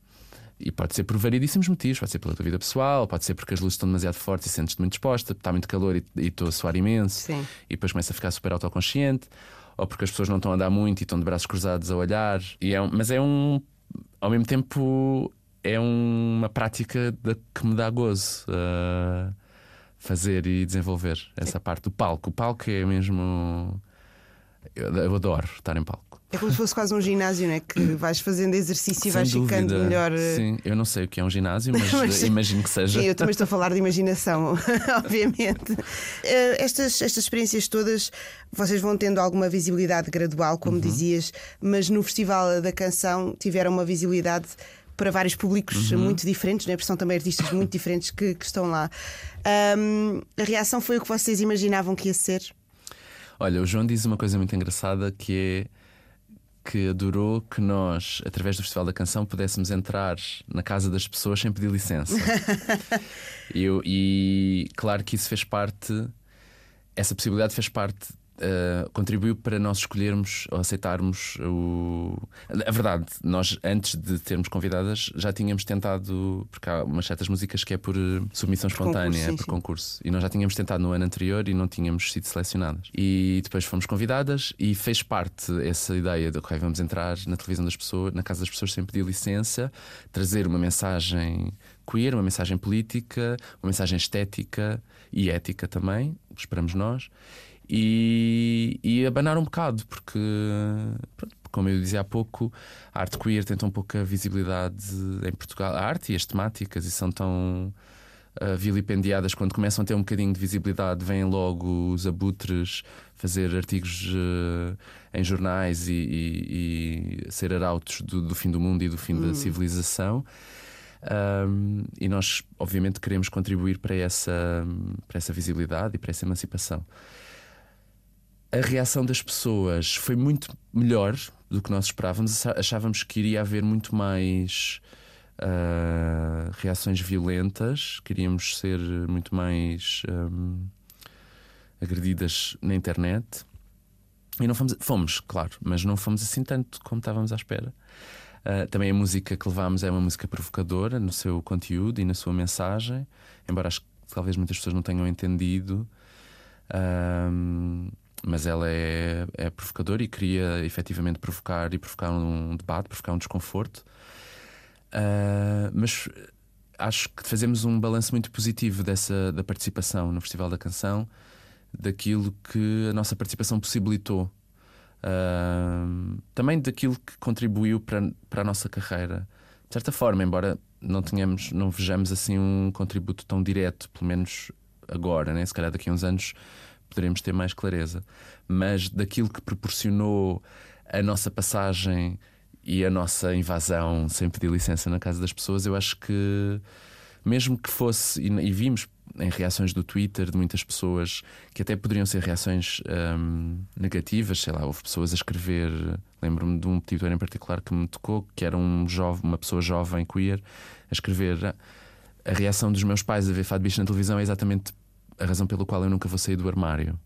E pode ser por variedíssimos motivos, pode ser pela tua vida pessoal, pode ser porque as luzes estão demasiado fortes e sentes-te muito disposta, está muito calor e estou a suar imenso, Sim. e depois começa a ficar super autoconsciente, ou porque as pessoas não estão a dar muito e estão de braços cruzados a olhar. E é um, mas é um ao mesmo tempo é uma prática de, que me dá gozo uh, fazer e desenvolver essa parte do palco. O palco é mesmo. Eu, eu adoro estar em palco. É como se fosse quase um ginásio, né? Que vais fazendo exercício e vais dúvida. ficando melhor. Eh, sim, eu não sei o que é um ginásio, mas, mas imagino que seja. Sim, eu também estou a falar de imaginação, obviamente. Eh, estas, estas experiências todas, vocês vão tendo alguma visibilidade gradual, como uhum. dizias, mas no Festival da Canção tiveram uma visibilidade para vários públicos uhum. muito diferentes, né? porque são também artistas muito diferentes que, que estão lá. Um, a reação foi o que vocês imaginavam que ia ser? Olha, o João diz uma coisa muito engraçada que é que adorou que nós, através do Festival da Canção, pudéssemos entrar na casa das pessoas sem pedir licença. Eu, e claro que isso fez parte, essa possibilidade fez parte uh, contribuiu para nós escolhermos ou aceitarmos o. A verdade, nós antes de termos convidadas já tínhamos tentado, porque há umas certas músicas que é por eh, submissão espontânea, concurso, sim, por sim. concurso. E nós já tínhamos tentado no ano anterior e não tínhamos sido selecionadas. E depois fomos convidadas e fez parte essa ideia de ok, vamos entrar na televisão das pessoas, na casa das pessoas sem pedir licença, trazer uma mensagem queer, uma mensagem política, uma mensagem estética e ética também, esperamos nós e, e abanar um bocado, porque, como eu dizia há pouco, a arte queer tem tão pouca visibilidade em Portugal. A arte e as temáticas e são tão uh, vilipendiadas, quando começam a ter um bocadinho de visibilidade, vêm logo os abutres fazer artigos uh, em jornais e, e, e ser arautos do, do, fim do mundo e do fim da civilização. Um, e nós, obviamente, queremos contribuir para essa, para essa visibilidade e para essa emancipação. A reação das pessoas foi muito melhor do que nós esperávamos. Achávamos que iria haver muito mais uh, reações violentas, queríamos ser muito mais um, agredidas na internet. E não fomos, fomos, claro, mas não fomos assim tanto como estávamos à espera. Uh, também a música que levámos é uma música provocadora no seu conteúdo e na sua mensagem, embora acho que talvez muitas pessoas não tenham entendido. Uh, mas ela é, é provocadora e queria efetivamente provocar e provocar um debate, provocar um desconforto. Uh, mas acho que fazemos um balanço muito positivo dessa da participação no Festival da Canção, daquilo que a nossa participação possibilitou. Uh, também daquilo que contribuiu para, para a nossa carreira. De certa forma, embora não tenhamos, não vejamos assim um contributo tão direto, pelo menos agora, né? se calhar daqui a uns anos poderemos ter mais clareza. Mas daquilo que proporcionou a nossa passagem e a nossa invasão sem pedir licença na casa das pessoas, eu acho que, mesmo que fosse, e, vimos em reações do Twitter de muitas pessoas que até poderiam ser reações hum, negativas, sei lá, houve pessoas a escrever. Lembro-me de um petitor em particular que me tocou, que era um jovem, uma pessoa jovem queer, a escrever. Ah, a reação dos meus pais a ver Fado Bicho na televisão é exatamente a razão pela qual eu nunca vou sair do armário.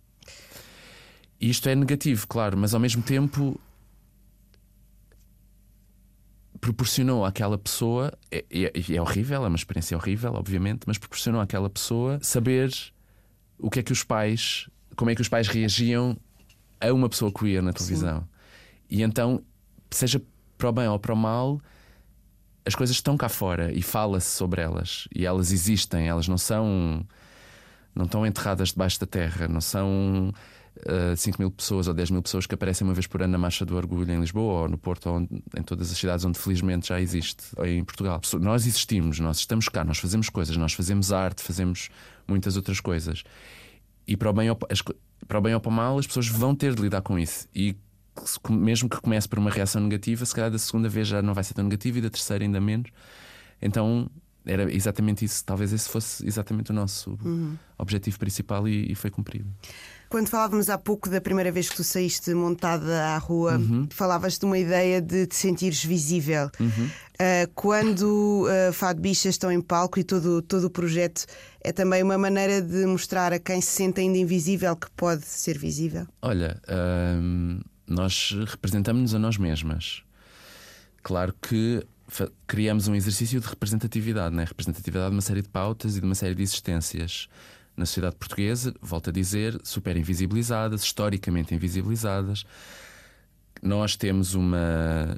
E isto é negativo, claro, mas ao mesmo tempo proporcionou àquela pessoa, é, é, é, horrível, é uma experiência horrível, obviamente, mas proporcionou àquela pessoa saber o que é que os pais, como é que os pais reagiam a uma pessoa queer na televisão. Sim. E então, seja para o bem ou para o mal, as coisas estão cá fora e fala-se sobre elas e elas existem, elas não são não estão enterradas debaixo da terra, não são uh, eh, 5 mil pessoas ou 10 mil pessoas que aparecem uma vez por ano na Marcha do Orgulho em Lisboa ou no Porto ou em todas as cidades onde felizmente já existe, ou em Portugal. Nós existimos, nós estamos cá, nós fazemos coisas, nós fazemos arte, fazemos muitas outras coisas. E para o bem ou, para, o bem ou para o mal, as pessoas vão ter de lidar com isso. E mesmo que comece por uma reação negativa, se calhar da segunda vez já não vai ser tão negativa e da terceira ainda menos. Então era exatamente isso. Talvez esse fosse exatamente o nosso uhum. objetivo principal e, e, foi cumprido. Quando falávamos há pouco da primeira vez que tu saíste montada à rua, uhum. falavas de uma ideia de te sentires visível. Uhum. Uh, quando uh, Fado Bichas estão em palco e todo, todo o projeto é também uma maneira de mostrar a quem se sente ainda invisível que pode ser visível? Olha, uh, nós representamos-nos a nós mesmas. Claro que criamos um exercício de representatividade, né? representatividade de uma série de pautas e de uma série de existências na sociedade portuguesa, volto a dizer, super invisibilizadas, historicamente invisibilizadas. Nós temos uma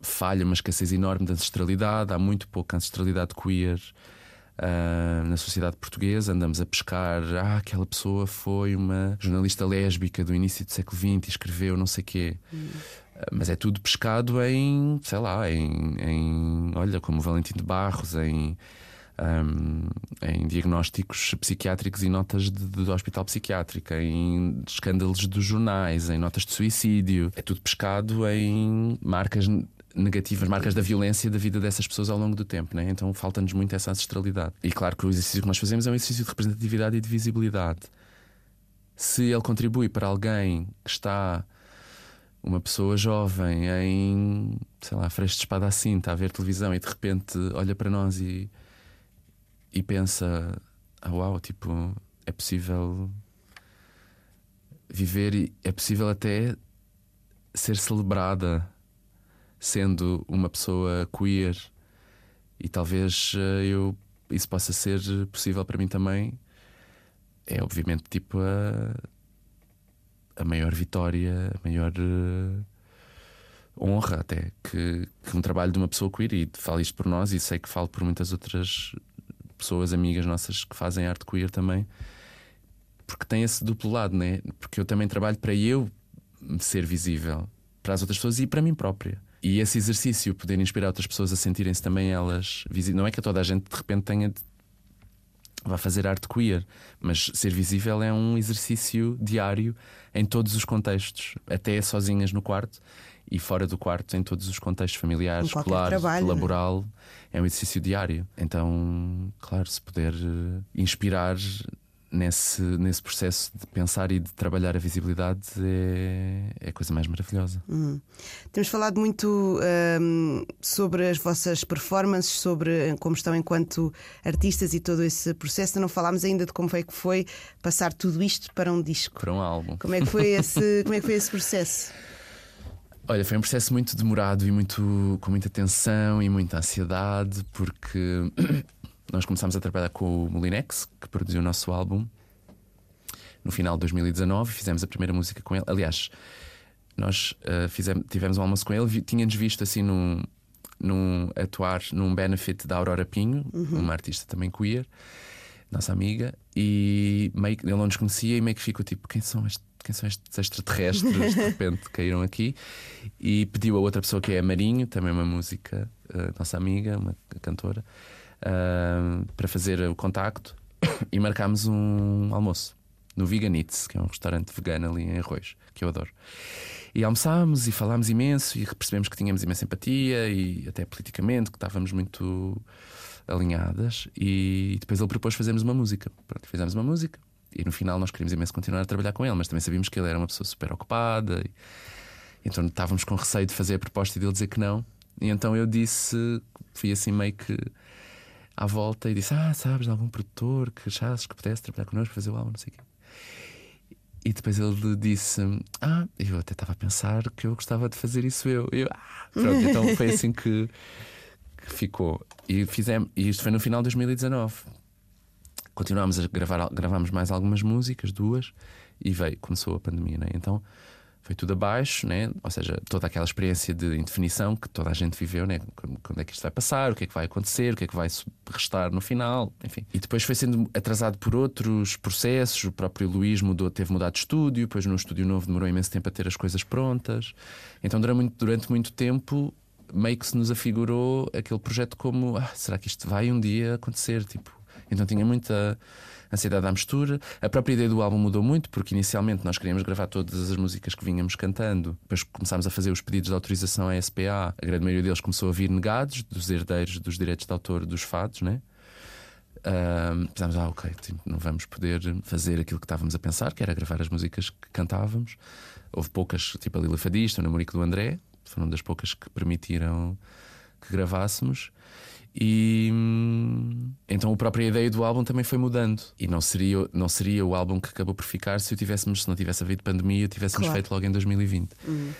falha, uma escassez enorme de ancestralidade, há muito pouca ancestralidade queer. Uh, na sociedade portuguesa, andamos a pescar. Ah, aquela pessoa foi uma jornalista lésbica do início do século XX e escreveu não sei quê. Hum. Mas é tudo pescado em, sei lá, em, em olha, como Valentim de Barros, em, um, em diagnósticos psiquiátricos e notas de, hospital psiquiátrico, em escândalos dos jornais, em notas de suicídio. É tudo pescado em marcas negativas, marcas da violência da vida dessas pessoas ao longo do tempo, né? então falta-nos muito essa ancestralidade. E claro que o exercício que nós fazemos é um exercício de representatividade e de visibilidade. Se ele contribui para alguém que está uma pessoa jovem em, sei lá, freixo de espada assim, está a ver televisão e de repente olha para nós e, e pensa: ah, uau, tipo, é possível viver e é possível até ser celebrada sendo uma pessoa queer. E talvez eh, eu isso possa ser possível para mim também. É obviamente tipo a a maior vitória, a maior uh, honra até que, que, um trabalho de uma pessoa queer, e falo isto por nós e sei que falo por muitas outras pessoas, amigas nossas que fazem arte queer também, porque tem esse duplo lado, né? Porque eu também trabalho para eu ser visível para as outras pessoas e para mim própria. E esse exercício, poder inspirar outras pessoas a sentirem-se também elas visíveis. Não é que toda a gente de repente tenha de vá fazer arte queer, mas ser visível é um exercício diário em todos os contextos, até sozinhas no quarto e fora do quarto, em todos os contextos familiares, escolar, trabalho, né? laboral. É um exercício diário. Então, claro, se puder uh, inspirar nesse, nesse processo de pensar e de trabalhar a visibilidade é, é a coisa mais maravilhosa. Hum. Temos falado muito hum, sobre as vossas performances, sobre como estão enquanto artistas e todo esse processo. Não falámos ainda de como foi que foi passar tudo isto para um disco. Para um álbum. Como é que foi esse, como é que foi esse processo? Olha, foi um processo muito demorado e muito, com muita tensão e muita ansiedade, porque nós começámos a trabalhar com o Molinex, que produziu o nosso álbum, no final de 2019. Fizemos a primeira música com ele. Aliás, nós uh, fizemos, tivemos um almoço com ele, tínhamos visto assim num, num atuar num benefit da Aurora Pinho, uhum. uma artista também queer, nossa amiga, e meio, ele não nos conhecia e meio que ficou tipo: quem são estes? quem são estes extraterrestres de repente caíram aqui e pediu a outra pessoa que é a Marinho, também uma música, uh, nossa amiga, uma cantora, para fazer o contacto e marcámos um almoço no Veganitz, que é um restaurante vegano ali em Arroz, que eu adoro. E almoçámos e falámos imenso e percebemos que tínhamos imensa empatia e até politicamente que estávamos muito alinhadas. E depois ele propôs fazermos uma música. Pronto, fizemos uma música e no final nós queríamos imenso continuar a trabalhar com ele, mas também sabíamos que ele era uma pessoa super ocupada. E, então estávamos com receio de fazer a proposta e dele dizer que não. E então eu disse, fui assim meio que à volta e disse: Ah, sabes de algum produtor que achasses que pudesse trabalhar connosco, fazer o álbum, não sei o quê. E depois ele disse: Ah, eu até estava a pensar que eu gostava de fazer isso eu. E eu ah, pronto, então foi assim que, que ficou. E, fizemos, e isto foi no final de 2019 continuámos a gravar, gravámos mais algumas músicas, duas, e veio, começou a pandemia, né? Então foi tudo abaixo, né? ou seja, toda aquela experiência de indefinição que toda a gente viveu, né? quando é que isto vai passar, o que é que vai acontecer, o que é que vai restar no final, enfim. E depois foi sendo atrasado por outros processos, o próprio Luís mudou, teve mudado de estúdio, depois no estúdio novo demorou imenso tempo a ter as coisas prontas. Então durante muito, durante muito tempo meio que se nos afigurou aquele projeto como ah, será que isto vai um dia acontecer? Tipo, então tinha muita ansiedade à mistura. A própria ideia do álbum mudou muito, porque inicialmente nós queríamos gravar todas as músicas que vínhamos cantando. Depois começámos a fazer os pedidos de autorização à SPA. A grande maioria deles começou a vir negados, dos herdeiros dos direitos de autor dos fados, né? Uh, pensámos, ah, ok, tipo, não vamos poder fazer aquilo que estávamos a pensar, que era gravar as músicas que cantávamos. Houve poucas, tipo a Lila Fadista, o Namorico do André, foram das poucas que permitiram que gravássemos. E então a própria ideia do álbum também foi mudando. E não seria, não seria o álbum que acabou por ficar se, tivéssemos, se não tivesse havido pandemia, tivéssemos claro. feito logo em 2020. Uhum.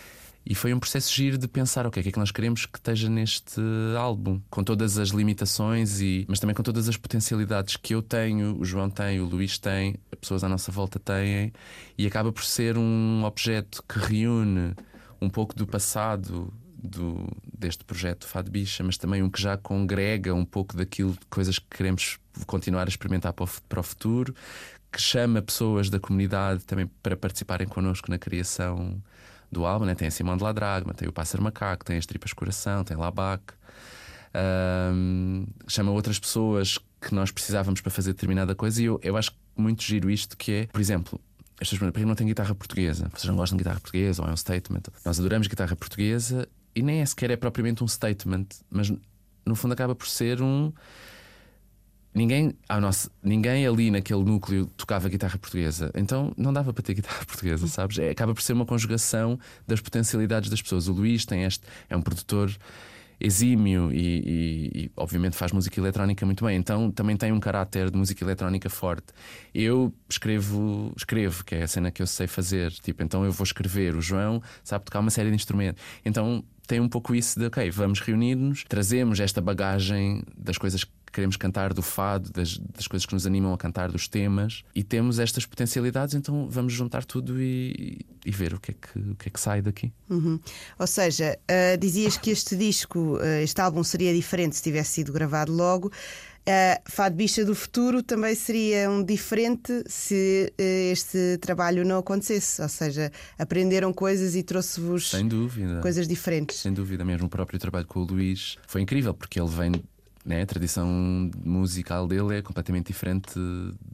E foi um processo giro de pensar, ok, o que é que nós queremos que esteja neste álbum, com todas as limitações, e, mas também com todas as potencialidades que eu tenho, o João tem, o Luís tem, as pessoas à nossa volta têm, e acaba por ser um objeto que reúne um pouco do passado do, deste projeto Fado Bicha, mas também um que já congrega um pouco daquilo coisas que queremos continuar a experimentar para o, para o futuro, que chama pessoas da comunidade também para participarem connosco na criação do álbum. Né? Tem a Simão de Ladragma, tem o Pássaro Macaco, tem as Tripas Coração, tem Labac. Um, chama outras pessoas que nós precisávamos para fazer determinada coisa e eu, eu acho muito giro isto que é, por exemplo, as pessoas não tem guitarra portuguesa? Vocês não gostam de guitarra portuguesa ou é um statement? Nós adoramos guitarra portuguesa e nem é sequer é propriamente um statement, mas no fundo acaba por ser um. Ninguém, ao nosso, ninguém ali naquele núcleo tocava guitarra portuguesa, então não dava para ter guitarra portuguesa, sabes? É, acaba por ser uma conjugação das potencialidades das pessoas. O Luís tem este, é um produtor exímio e, e, e, obviamente faz música eletrónica muito bem, então também tem um caráter de música eletrónica forte. Eu escrevo, escrevo, que é a cena que eu sei fazer, tipo, então eu vou escrever, o João sabe tocar uma série de instrumentos. Então tem um pouco isso de, ok, vamos reunir-nos, trazemos esta bagagem das coisas que queremos cantar, do fado, das, das, coisas que nos animam a cantar, dos temas, e temos estas potencialidades, então vamos juntar tudo e, e ver o que, é que, o que é que sai daqui. Uhum. Ou seja, uh, dizias que este disco, uh, este álbum seria diferente se tivesse sido gravado logo. Fado Bicha do Futuro também seria um diferente se uh, este trabalho não acontecesse. Ou seja, aprenderam coisas e trouxe-vos coisas diferentes. Sem dúvida, mesmo o próprio trabalho com o Luís foi incrível, porque ele vem né, a tradição musical dele é completamente diferente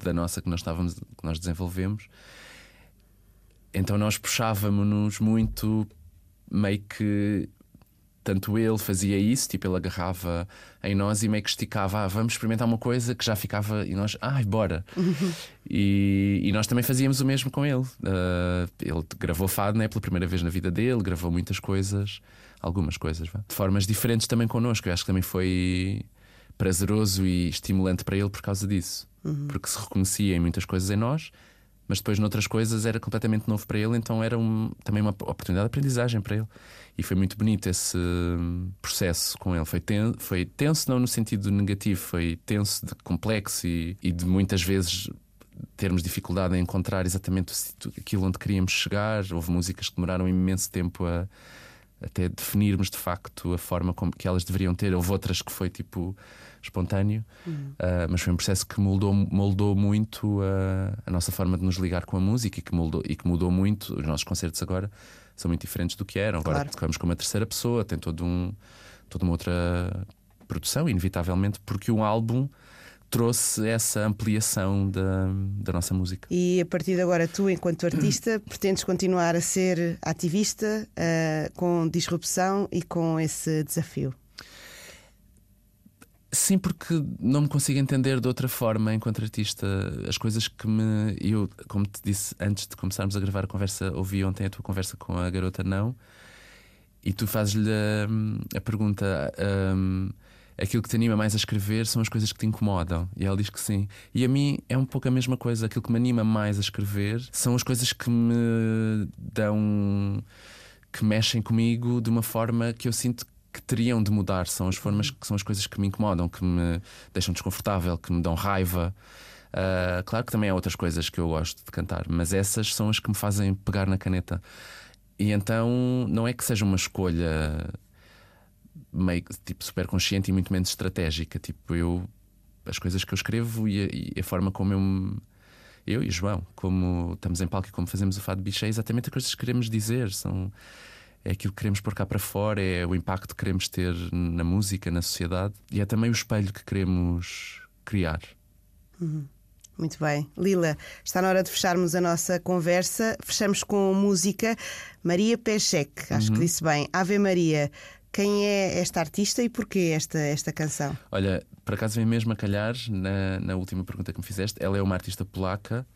da nossa que nós estávamos, que nós desenvolvemos. Então nós puxávamos-nos muito, meio que tanto ele fazia isso, tipo, ele agarrava em nós e meio que esticava, ah, vamos experimentar uma coisa que já ficava, e nós, ai, bora. Uhum. E, e, nós também fazíamos o mesmo com ele. Uh, ele gravou fado né, pela primeira vez na vida dele, gravou muitas coisas, algumas coisas, vá, de formas diferentes também connosco. Eu acho que também foi prazeroso e estimulante para ele por causa disso, uhum. porque se reconhecia em muitas coisas em nós mas depois noutras coisas era completamente novo para ele, então era um, também uma oportunidade de aprendizagem para ele. E foi muito bonito esse hum, processo com ele. Foi, ten, foi tenso, não no sentido negativo, foi tenso, de complexo e, e de muitas vezes termos dificuldade em encontrar exatamente aquilo onde queríamos chegar. Houve músicas que demoraram imenso tempo a até definirmos de facto a forma como que elas deveriam ter. Houve outras que foi tipo espontâneo, uhum. uh, mas foi um processo que moldou, moldou muito a, a, nossa forma de nos ligar com a música e que, moldou, e que mudou muito. Os nossos concertos agora são muito diferentes do que eram. Agora claro. tocamos com uma terceira pessoa, tem todo um, toda uma outra produção, inevitavelmente, porque um álbum trouxe essa ampliação da, da nossa música. E a partir de agora, tu, enquanto artista, pretendes continuar a ser ativista uh, com disrupção e com esse desafio? Sim, porque não me consigo entender de outra forma enquanto artista. As coisas que me. Eu, como te disse antes de começarmos a gravar a conversa, ouvi ontem a tua conversa com a garota Não, e tu fazes-lhe a, a, pergunta. Um, aquilo que te anima mais a escrever são as coisas que te incomodam. E ela diz que sim. E a mim é um pouco a mesma coisa. Aquilo que me anima mais a escrever são as coisas que me dão. que mexem comigo de uma forma que eu sinto que teriam de mudar. São as formas que são as coisas que me incomodam, que me deixam desconfortável, que me dão raiva. Uh, claro que também há outras coisas que eu gosto de cantar, mas essas são as que me fazem pegar na caneta. E então não é que seja uma escolha meio tipo super consciente e muito menos estratégica. Tipo, eu as coisas que eu escrevo e a, e a forma como eu eu e João, como estamos em palco e como fazemos o Fado Bicho, é exatamente as coisas que queremos dizer. São, é aquilo que queremos pôr cá para fora, é o impacto que queremos ter na música, na sociedade e é também o espelho que queremos criar. Uhum. Muito bem. Lila, está na hora de fecharmos a nossa conversa. Fechamos com música. Maria Pechek, acho uhum. que disse bem. Ave Maria. Quem é esta artista e porquê esta, esta canção? Olha, por acaso vem mesmo a calhar na, na última pergunta que me fizeste. Ela é uma artista polaca,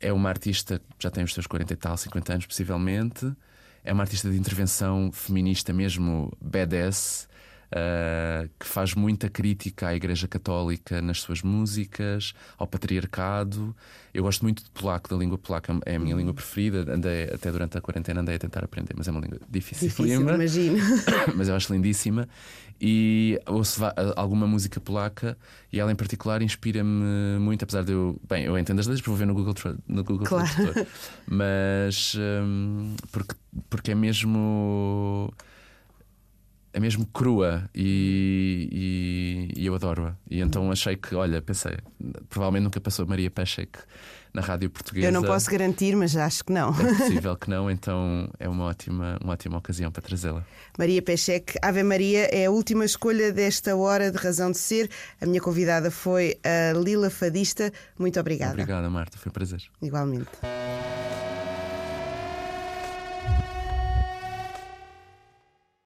é uma artista que já tem os seus 40 e tal, 50 anos possivelmente. É uma artista de intervenção feminista mesmo, badass, uh, que faz muita crítica à Igreja Católica nas suas músicas, ao patriarcado. Eu gosto muito de polaco, da língua polaca, é a minha língua preferida. Andei, até durante a quarentena andei a tentar aprender, mas é uma língua difícil. Difícil, imagino. mas eu acho lindíssima. E ouço alguma música polaca e ela em particular inspira-me muito, apesar de eu. Bem, eu entendo as letras vou ver no Google, no Google claro. Tradutor. Mas um, porque, porque é mesmo é mesmo crua e, e, e eu adoro-a. E então achei que, olha, pensei, provavelmente nunca passou Maria Pechek na rádio portuguesa. Eu não posso garantir, mas acho que não. É possível que não, então é uma ótima, uma ótima ocasião para trazê-la. Maria Pechek, Ave Maria é a última escolha desta hora de razão de ser. A minha convidada foi a Lila Fadista. Muito obrigada. Obrigada, Marta, foi um prazer. Igualmente.